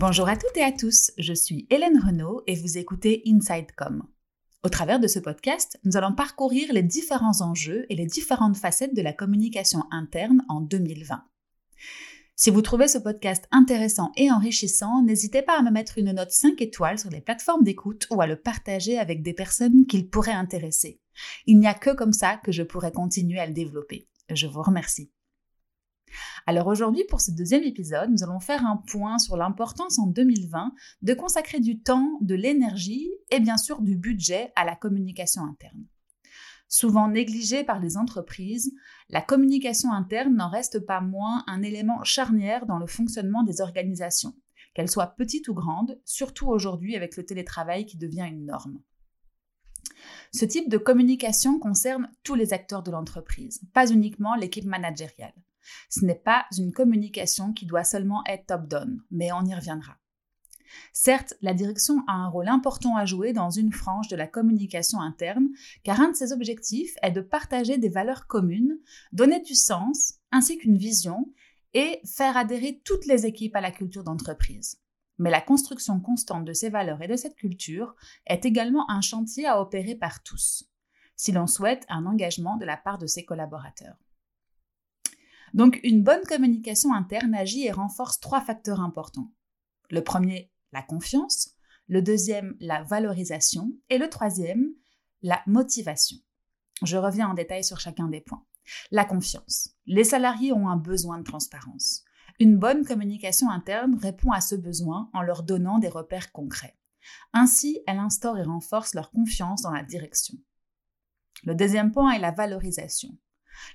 Bonjour à toutes et à tous, je suis Hélène Renaud et vous écoutez InsideCom. Au travers de ce podcast, nous allons parcourir les différents enjeux et les différentes facettes de la communication interne en 2020. Si vous trouvez ce podcast intéressant et enrichissant, n'hésitez pas à me mettre une note 5 étoiles sur les plateformes d'écoute ou à le partager avec des personnes qu'il pourrait intéresser. Il n'y a que comme ça que je pourrai continuer à le développer. Je vous remercie. Alors aujourd'hui, pour ce deuxième épisode, nous allons faire un point sur l'importance en 2020 de consacrer du temps, de l'énergie et bien sûr du budget à la communication interne. Souvent négligée par les entreprises, la communication interne n'en reste pas moins un élément charnière dans le fonctionnement des organisations, qu'elles soient petites ou grandes, surtout aujourd'hui avec le télétravail qui devient une norme. Ce type de communication concerne tous les acteurs de l'entreprise, pas uniquement l'équipe managériale. Ce n'est pas une communication qui doit seulement être top-down, mais on y reviendra. Certes, la direction a un rôle important à jouer dans une frange de la communication interne, car un de ses objectifs est de partager des valeurs communes, donner du sens, ainsi qu'une vision, et faire adhérer toutes les équipes à la culture d'entreprise. Mais la construction constante de ces valeurs et de cette culture est également un chantier à opérer par tous, si l'on souhaite un engagement de la part de ses collaborateurs. Donc une bonne communication interne agit et renforce trois facteurs importants. Le premier, la confiance, le deuxième, la valorisation et le troisième, la motivation. Je reviens en détail sur chacun des points. La confiance. Les salariés ont un besoin de transparence. Une bonne communication interne répond à ce besoin en leur donnant des repères concrets. Ainsi, elle instaure et renforce leur confiance dans la direction. Le deuxième point est la valorisation.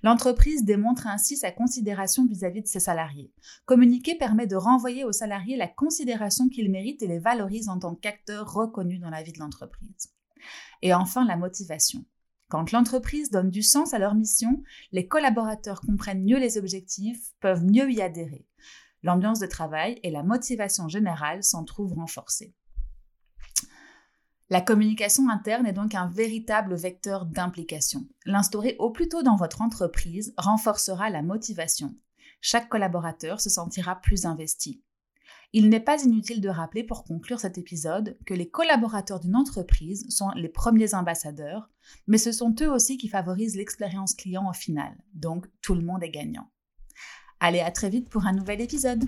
L'entreprise démontre ainsi sa considération vis-à-vis de ses salariés. Communiquer permet de renvoyer aux salariés la considération qu'ils méritent et les valorise en tant qu'acteurs reconnus dans la vie de l'entreprise. Et enfin, la motivation. Quand l'entreprise donne du sens à leur mission, les collaborateurs comprennent mieux les objectifs, peuvent mieux y adhérer. L'ambiance de travail et la motivation générale s'en trouvent renforcées. La communication interne est donc un véritable vecteur d'implication. L'instaurer au plus tôt dans votre entreprise renforcera la motivation. Chaque collaborateur se sentira plus investi. Il n'est pas inutile de rappeler pour conclure cet épisode que les collaborateurs d'une entreprise sont les premiers ambassadeurs, mais ce sont eux aussi qui favorisent l'expérience client au final, donc tout le monde est gagnant. Allez, à très vite pour un nouvel épisode.